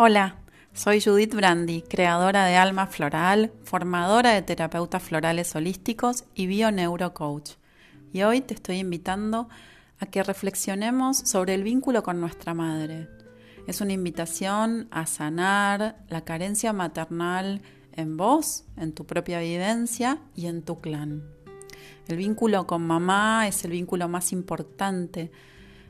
Hola, soy Judith Brandi, creadora de Alma Floral, formadora de terapeutas florales holísticos y bio-neurocoach. Y hoy te estoy invitando a que reflexionemos sobre el vínculo con nuestra madre. Es una invitación a sanar la carencia maternal en vos, en tu propia vivencia y en tu clan. El vínculo con mamá es el vínculo más importante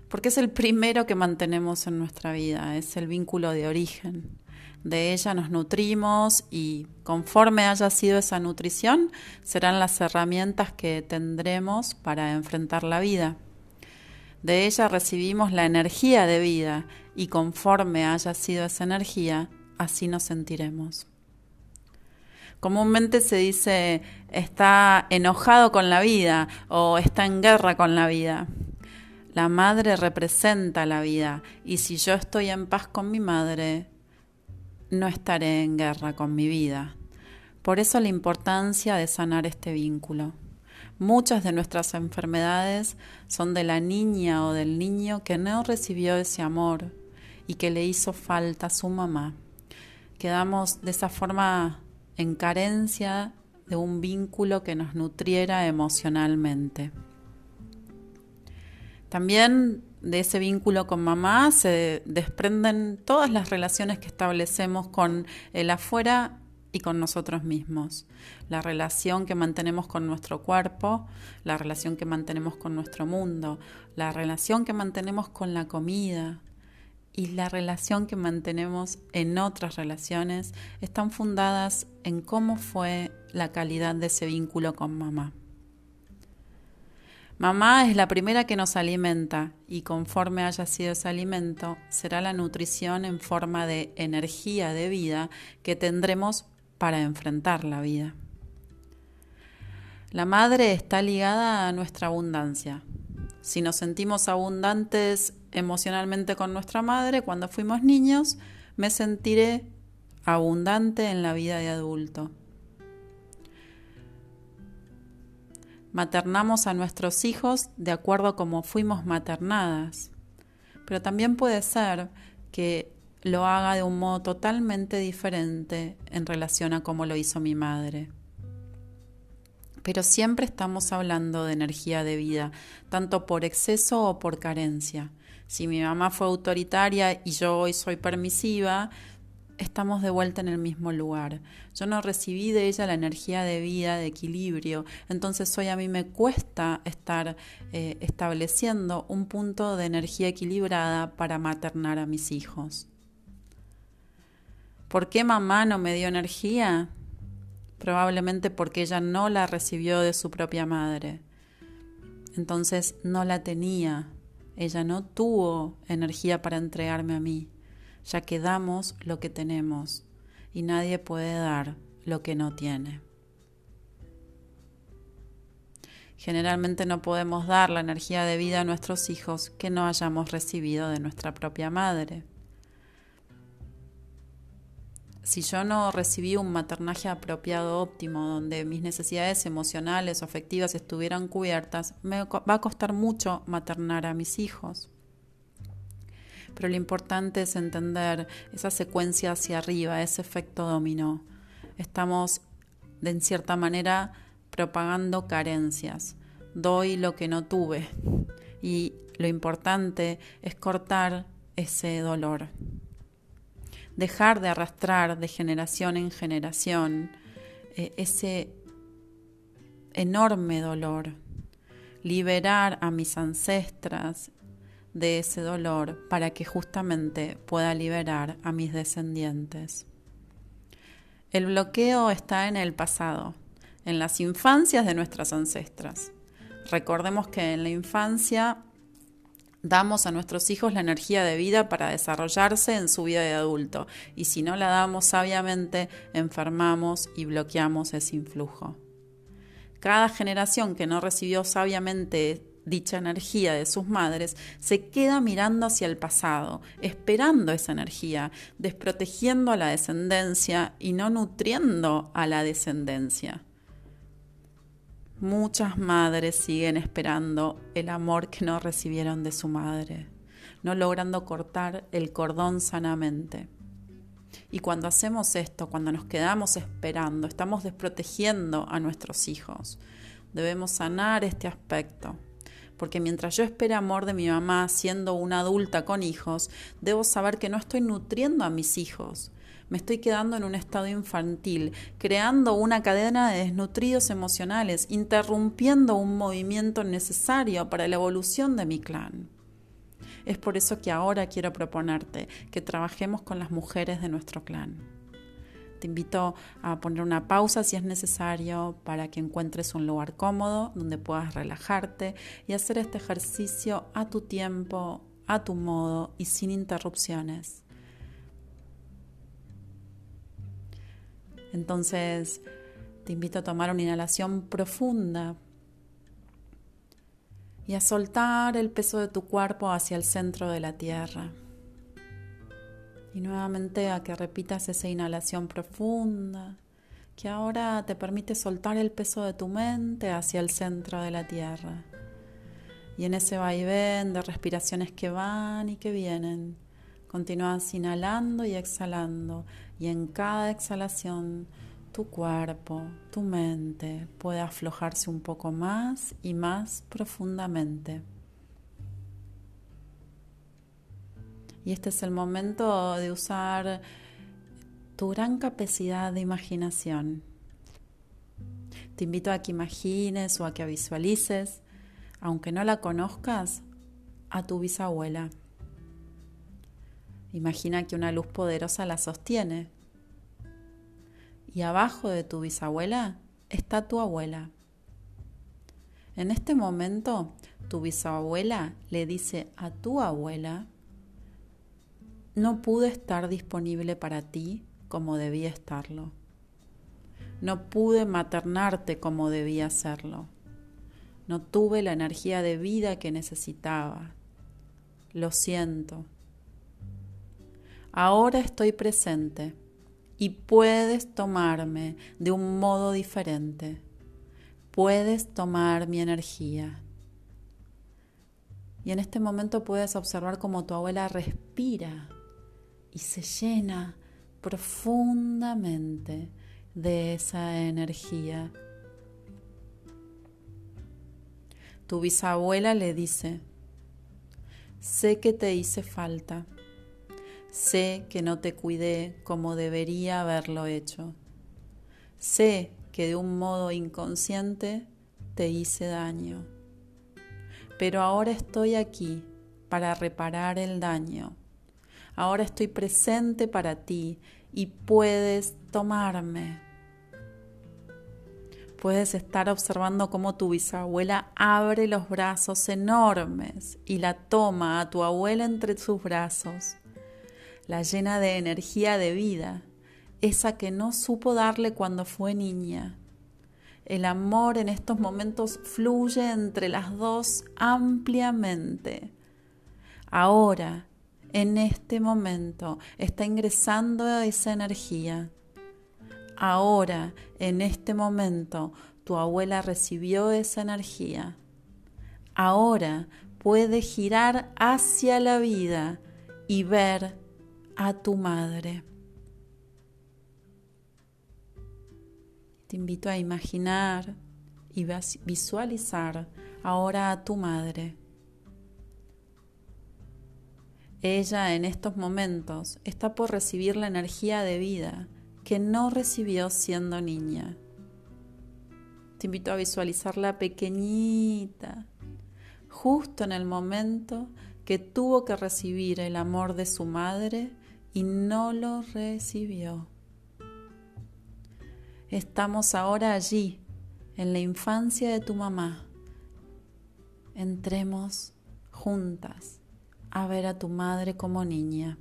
porque es el primero que mantenemos en nuestra vida, es el vínculo de origen. De ella nos nutrimos y conforme haya sido esa nutrición, serán las herramientas que tendremos para enfrentar la vida. De ella recibimos la energía de vida y conforme haya sido esa energía, así nos sentiremos. Comúnmente se dice está enojado con la vida o está en guerra con la vida. La madre representa la vida y si yo estoy en paz con mi madre, no estaré en guerra con mi vida. Por eso la importancia de sanar este vínculo. Muchas de nuestras enfermedades son de la niña o del niño que no recibió ese amor y que le hizo falta a su mamá. Quedamos de esa forma en carencia de un vínculo que nos nutriera emocionalmente. También de ese vínculo con mamá se desprenden todas las relaciones que establecemos con el afuera y con nosotros mismos. La relación que mantenemos con nuestro cuerpo, la relación que mantenemos con nuestro mundo, la relación que mantenemos con la comida y la relación que mantenemos en otras relaciones están fundadas en cómo fue la calidad de ese vínculo con mamá. Mamá es la primera que nos alimenta y conforme haya sido ese alimento, será la nutrición en forma de energía de vida que tendremos para enfrentar la vida. La madre está ligada a nuestra abundancia. Si nos sentimos abundantes emocionalmente con nuestra madre cuando fuimos niños, me sentiré abundante en la vida de adulto. Maternamos a nuestros hijos de acuerdo a como fuimos maternadas. Pero también puede ser que lo haga de un modo totalmente diferente en relación a cómo lo hizo mi madre. Pero siempre estamos hablando de energía de vida, tanto por exceso o por carencia. Si mi mamá fue autoritaria y yo hoy soy permisiva, estamos de vuelta en el mismo lugar. Yo no recibí de ella la energía de vida, de equilibrio, entonces hoy a mí me cuesta estar eh, estableciendo un punto de energía equilibrada para maternar a mis hijos. ¿Por qué mamá no me dio energía? Probablemente porque ella no la recibió de su propia madre. Entonces no la tenía. Ella no tuvo energía para entregarme a mí ya que damos lo que tenemos y nadie puede dar lo que no tiene. Generalmente no podemos dar la energía de vida a nuestros hijos que no hayamos recibido de nuestra propia madre. Si yo no recibí un maternaje apropiado óptimo, donde mis necesidades emocionales o afectivas estuvieran cubiertas, me va a costar mucho maternar a mis hijos pero lo importante es entender esa secuencia hacia arriba, ese efecto dominó. Estamos, de en cierta manera, propagando carencias. Doy lo que no tuve. Y lo importante es cortar ese dolor. Dejar de arrastrar de generación en generación eh, ese enorme dolor. Liberar a mis ancestras de ese dolor para que justamente pueda liberar a mis descendientes. El bloqueo está en el pasado, en las infancias de nuestras ancestras. Recordemos que en la infancia damos a nuestros hijos la energía de vida para desarrollarse en su vida de adulto y si no la damos sabiamente enfermamos y bloqueamos ese influjo. Cada generación que no recibió sabiamente dicha energía de sus madres, se queda mirando hacia el pasado, esperando esa energía, desprotegiendo a la descendencia y no nutriendo a la descendencia. Muchas madres siguen esperando el amor que no recibieron de su madre, no logrando cortar el cordón sanamente. Y cuando hacemos esto, cuando nos quedamos esperando, estamos desprotegiendo a nuestros hijos. Debemos sanar este aspecto. Porque mientras yo espere amor de mi mamá siendo una adulta con hijos, debo saber que no estoy nutriendo a mis hijos. Me estoy quedando en un estado infantil, creando una cadena de desnutridos emocionales, interrumpiendo un movimiento necesario para la evolución de mi clan. Es por eso que ahora quiero proponerte que trabajemos con las mujeres de nuestro clan. Te invito a poner una pausa si es necesario para que encuentres un lugar cómodo donde puedas relajarte y hacer este ejercicio a tu tiempo, a tu modo y sin interrupciones. Entonces, te invito a tomar una inhalación profunda y a soltar el peso de tu cuerpo hacia el centro de la tierra. Y nuevamente a que repitas esa inhalación profunda, que ahora te permite soltar el peso de tu mente hacia el centro de la tierra. Y en ese vaivén de respiraciones que van y que vienen, continúas inhalando y exhalando. Y en cada exhalación tu cuerpo, tu mente puede aflojarse un poco más y más profundamente. Y este es el momento de usar tu gran capacidad de imaginación. Te invito a que imagines o a que visualices, aunque no la conozcas, a tu bisabuela. Imagina que una luz poderosa la sostiene y abajo de tu bisabuela está tu abuela. En este momento, tu bisabuela le dice a tu abuela, no pude estar disponible para ti como debía estarlo. No pude maternarte como debía hacerlo. No tuve la energía de vida que necesitaba. Lo siento. Ahora estoy presente y puedes tomarme de un modo diferente. Puedes tomar mi energía. Y en este momento puedes observar cómo tu abuela respira y se llena profundamente de esa energía. Tu bisabuela le dice, sé que te hice falta Sé que no te cuidé como debería haberlo hecho. Sé que de un modo inconsciente te hice daño. Pero ahora estoy aquí para reparar el daño. Ahora estoy presente para ti y puedes tomarme. Puedes estar observando cómo tu bisabuela abre los brazos enormes y la toma a tu abuela entre sus brazos la llena de energía de vida, esa que no supo darle cuando fue niña. El amor en estos momentos fluye entre las dos ampliamente. Ahora, en este momento, está ingresando esa energía. Ahora, en este momento, tu abuela recibió esa energía. Ahora puede girar hacia la vida y ver a tu madre. Te invito a imaginar y visualizar ahora a tu madre. Ella en estos momentos está por recibir la energía de vida que no recibió siendo niña. Te invito a visualizarla pequeñita, justo en el momento que tuvo que recibir el amor de su madre y no lo recibió. Estamos ahora allí, en la infancia de tu mamá. Entremos juntas a ver a tu madre como niña.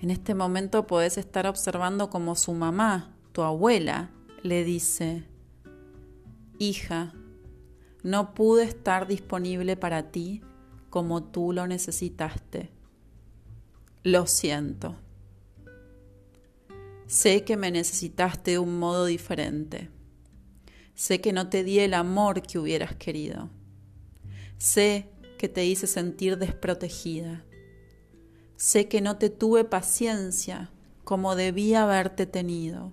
En este momento puedes estar observando como su mamá, tu abuela, le dice, hija, no pude estar disponible para ti como tú lo necesitaste. Lo siento. Sé que me necesitaste de un modo diferente. Sé que no te di el amor que hubieras querido. Sé que te hice sentir desprotegida. Sé que no te tuve paciencia como debía haberte tenido.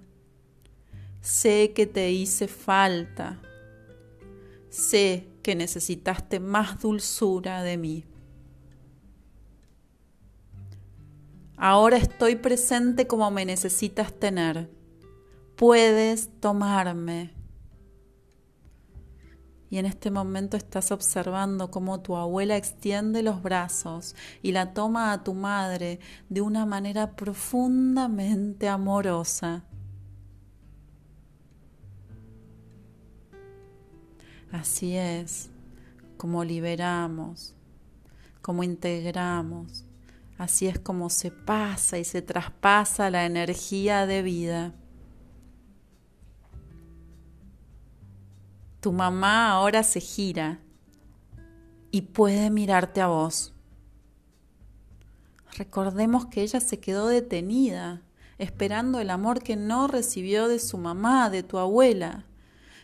Sé que te hice falta. Sé que necesitaste más dulzura de mí. Ahora estoy presente como me necesitas tener. Puedes tomarme. Y en este momento estás observando cómo tu abuela extiende los brazos y la toma a tu madre de una manera profundamente amorosa. Así es como liberamos, como integramos Así es como se pasa y se traspasa la energía de vida. Tu mamá ahora se gira y puede mirarte a vos. Recordemos que ella se quedó detenida, esperando el amor que no recibió de su mamá, de tu abuela.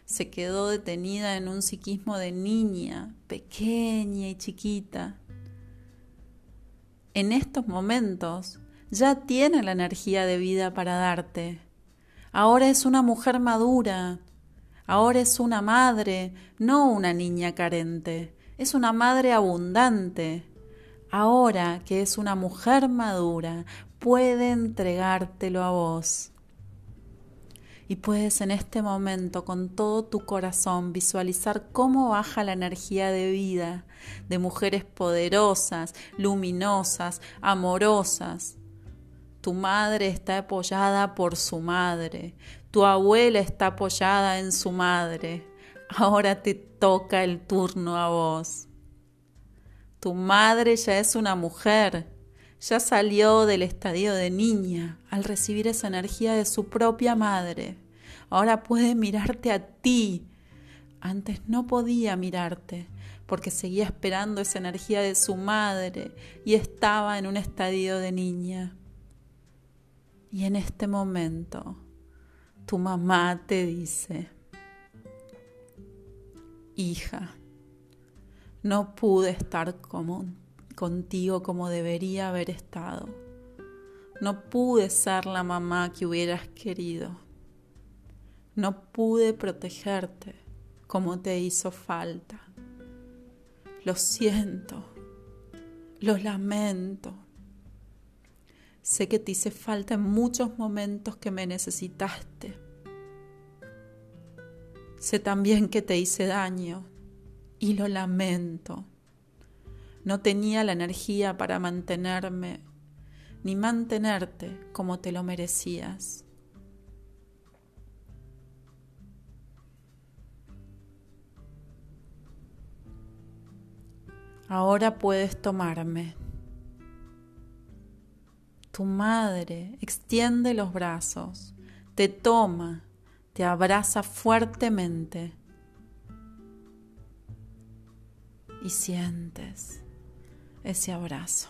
Se quedó detenida en un psiquismo de niña, pequeña y chiquita en estos momentos ya tiene la energía de vida para darte. Ahora es una mujer madura, ahora es una madre, no una niña carente, es una madre abundante. Ahora que es una mujer madura, puede entregártelo a vos y puedes en este momento con todo tu corazón visualizar cómo baja la energía de vida de mujeres poderosas, luminosas, amorosas. Tu madre está apoyada por su madre, tu abuela está apoyada en su madre. Ahora te toca el turno a vos. Tu madre ya es una mujer, ya salió del estadio de niña al recibir esa energía de su propia madre. Ahora puede mirarte a ti. Antes no podía mirarte porque seguía esperando esa energía de su madre y estaba en un estadio de niña. Y en este momento tu mamá te dice, hija, no pude estar común contigo como debería haber estado. No pude ser la mamá que hubieras querido. No pude protegerte como te hizo falta. Lo siento, lo lamento. Sé que te hice falta en muchos momentos que me necesitaste. Sé también que te hice daño y lo lamento. No tenía la energía para mantenerme ni mantenerte como te lo merecías. Ahora puedes tomarme. Tu madre extiende los brazos, te toma, te abraza fuertemente y sientes ese abrazo.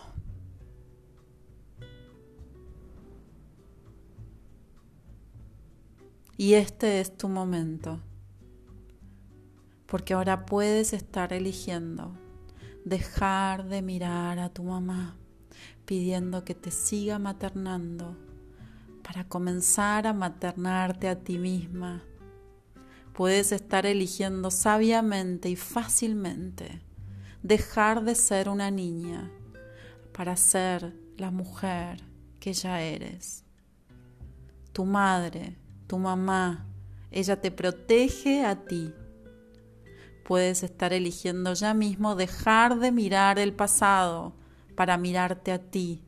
Y este es tu momento, porque ahora puedes estar eligiendo dejar de mirar a tu mamá pidiendo que te siga maternando para comenzar a maternarte a ti misma. Puedes estar eligiendo sabiamente y fácilmente dejar de ser una niña para ser la mujer que ya eres. Tu madre, tu mamá, ella te protege a ti. Puedes estar eligiendo ya mismo dejar de mirar el pasado para mirarte a ti.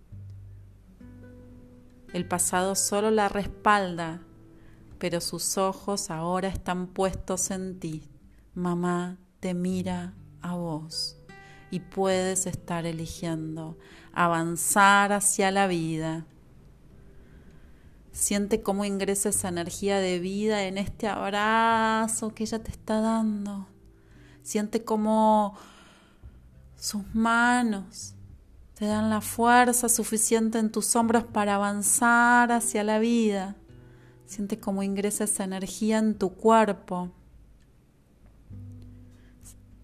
El pasado solo la respalda, pero sus ojos ahora están puestos en ti. Mamá te mira a vos y puedes estar eligiendo avanzar hacia la vida. Siente cómo ingresa esa energía de vida en este abrazo que ella te está dando. Siente cómo sus manos te dan la fuerza suficiente en tus hombros para avanzar hacia la vida. Siente cómo ingresa esa energía en tu cuerpo.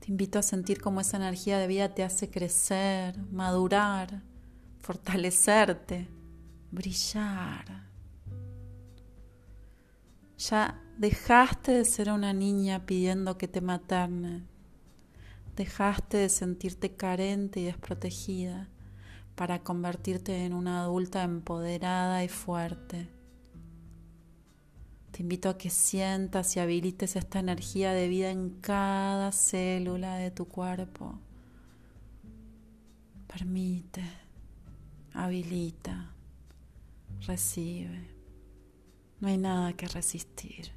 Te invito a sentir cómo esa energía de vida te hace crecer, madurar, fortalecerte, brillar. Ya dejaste de ser una niña pidiendo que te maternen. Dejaste de sentirte carente y desprotegida para convertirte en una adulta empoderada y fuerte. Te invito a que sientas y habilites esta energía de vida en cada célula de tu cuerpo. Permite, habilita, recibe. No hay nada que resistir.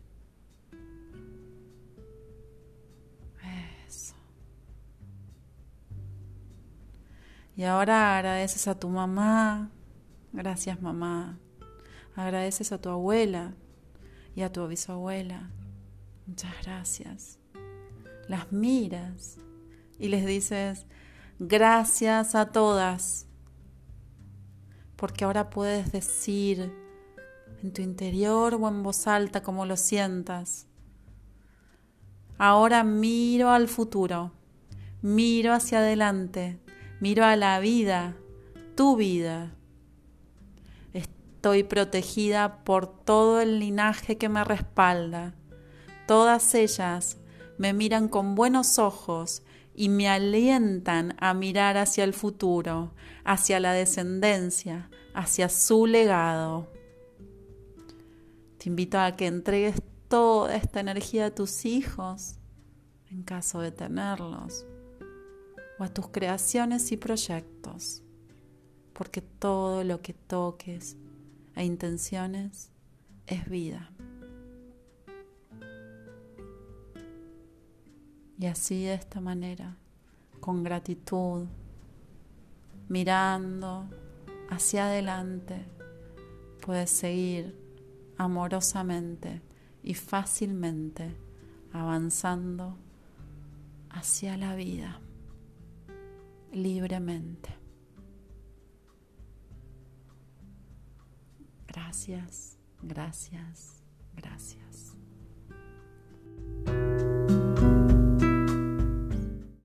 Y ahora agradeces a tu mamá. Gracias mamá. Agradeces a tu abuela y a tu bisabuela. Muchas gracias. Las miras y les dices, gracias a todas. Porque ahora puedes decir en tu interior o en voz alta como lo sientas. Ahora miro al futuro, miro hacia adelante, miro a la vida, tu vida. Estoy protegida por todo el linaje que me respalda. Todas ellas me miran con buenos ojos y me alientan a mirar hacia el futuro, hacia la descendencia, hacia su legado. Te invito a que entregues toda esta energía a tus hijos, en caso de tenerlos, o a tus creaciones y proyectos, porque todo lo que toques e intenciones es vida. Y así de esta manera, con gratitud, mirando hacia adelante, puedes seguir amorosamente y fácilmente avanzando hacia la vida libremente. Gracias, gracias, gracias.